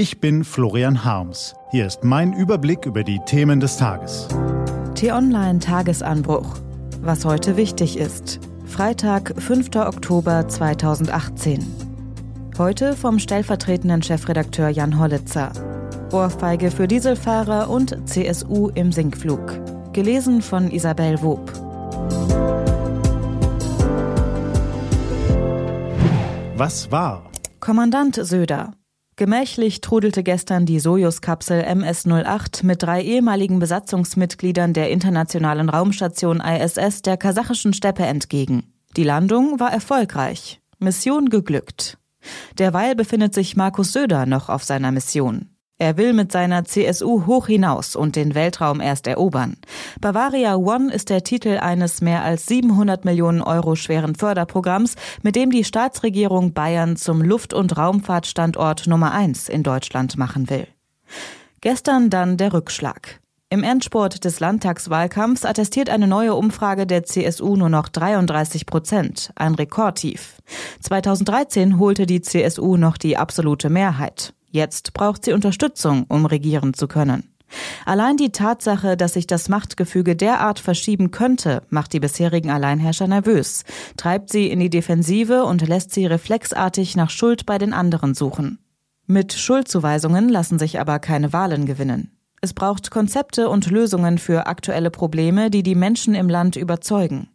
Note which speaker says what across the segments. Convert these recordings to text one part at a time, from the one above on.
Speaker 1: Ich bin Florian Harms. Hier ist mein Überblick über die Themen des Tages.
Speaker 2: T-Online Tagesanbruch. Was heute wichtig ist. Freitag, 5. Oktober 2018. Heute vom stellvertretenden Chefredakteur Jan Hollitzer. Ohrfeige für Dieselfahrer und CSU im Sinkflug. Gelesen von Isabel Wob.
Speaker 1: Was war?
Speaker 2: Kommandant Söder. Gemächlich trudelte gestern die Sojus-Kapsel MS-08 mit drei ehemaligen Besatzungsmitgliedern der internationalen Raumstation ISS der kasachischen Steppe entgegen. Die Landung war erfolgreich. Mission geglückt. Derweil befindet sich Markus Söder noch auf seiner Mission. Er will mit seiner CSU hoch hinaus und den Weltraum erst erobern. Bavaria One ist der Titel eines mehr als 700 Millionen Euro schweren Förderprogramms, mit dem die Staatsregierung Bayern zum Luft- und Raumfahrtstandort Nummer eins in Deutschland machen will. Gestern dann der Rückschlag. Im Endsport des Landtagswahlkampfs attestiert eine neue Umfrage der CSU nur noch 33 Prozent, ein Rekordtief. 2013 holte die CSU noch die absolute Mehrheit. Jetzt braucht sie Unterstützung, um regieren zu können. Allein die Tatsache, dass sich das Machtgefüge derart verschieben könnte, macht die bisherigen Alleinherrscher nervös, treibt sie in die Defensive und lässt sie reflexartig nach Schuld bei den anderen suchen. Mit Schuldzuweisungen lassen sich aber keine Wahlen gewinnen. Es braucht Konzepte und Lösungen für aktuelle Probleme, die die Menschen im Land überzeugen.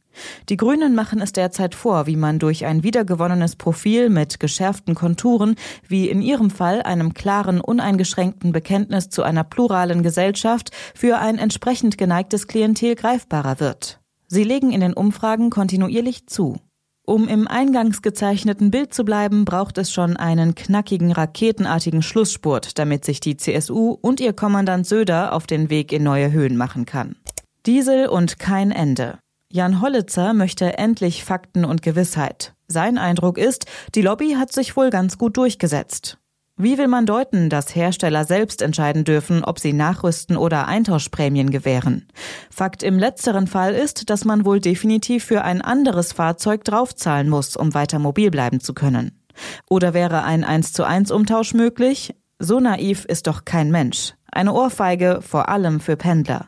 Speaker 2: Die Grünen machen es derzeit vor, wie man durch ein wiedergewonnenes Profil mit geschärften Konturen, wie in ihrem Fall einem klaren, uneingeschränkten Bekenntnis zu einer pluralen Gesellschaft, für ein entsprechend geneigtes Klientel greifbarer wird. Sie legen in den Umfragen kontinuierlich zu. Um im eingangs gezeichneten Bild zu bleiben, braucht es schon einen knackigen, raketenartigen Schlussspurt, damit sich die CSU und ihr Kommandant Söder auf den Weg in neue Höhen machen kann. Diesel und kein Ende. Jan Hollitzer möchte endlich Fakten und Gewissheit. Sein Eindruck ist, die Lobby hat sich wohl ganz gut durchgesetzt. Wie will man deuten, dass Hersteller selbst entscheiden dürfen, ob sie nachrüsten oder Eintauschprämien gewähren? Fakt im letzteren Fall ist, dass man wohl definitiv für ein anderes Fahrzeug draufzahlen muss, um weiter mobil bleiben zu können. Oder wäre ein 1 zu 1 Umtausch möglich? So naiv ist doch kein Mensch. Eine Ohrfeige vor allem für Pendler.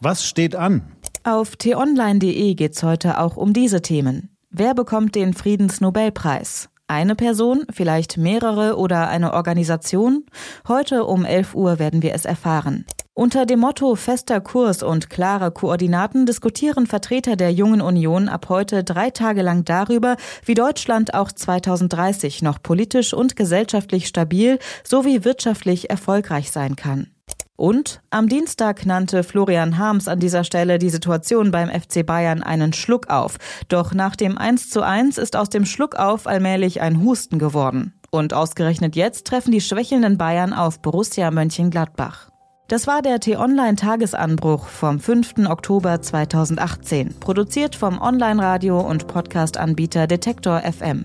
Speaker 1: Was steht an?
Speaker 2: Auf t-online.de geht's heute auch um diese Themen. Wer bekommt den Friedensnobelpreis? Eine Person, vielleicht mehrere oder eine Organisation? Heute um 11 Uhr werden wir es erfahren. Unter dem Motto fester Kurs und klare Koordinaten diskutieren Vertreter der Jungen Union ab heute drei Tage lang darüber, wie Deutschland auch 2030 noch politisch und gesellschaftlich stabil sowie wirtschaftlich erfolgreich sein kann. Und am Dienstag nannte Florian Harms an dieser Stelle die Situation beim FC Bayern einen Schluck auf. Doch nach dem 1 zu 1 ist aus dem Schluck auf allmählich ein Husten geworden. Und ausgerechnet jetzt treffen die schwächelnden Bayern auf Borussia Mönchengladbach. Das war der T-Online-Tagesanbruch vom 5. Oktober 2018, produziert vom Online-Radio- und Podcast-Anbieter Detektor FM.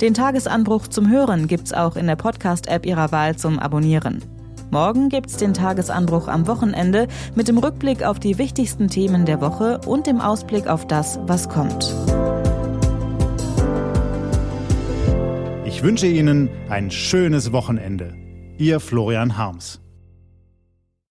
Speaker 2: Den Tagesanbruch zum Hören gibt's auch in der Podcast-App Ihrer Wahl zum Abonnieren. Morgen gibt's den Tagesanbruch am Wochenende mit dem Rückblick auf die wichtigsten Themen der Woche und dem Ausblick auf das, was kommt.
Speaker 1: Ich wünsche Ihnen ein schönes Wochenende. Ihr Florian Harms.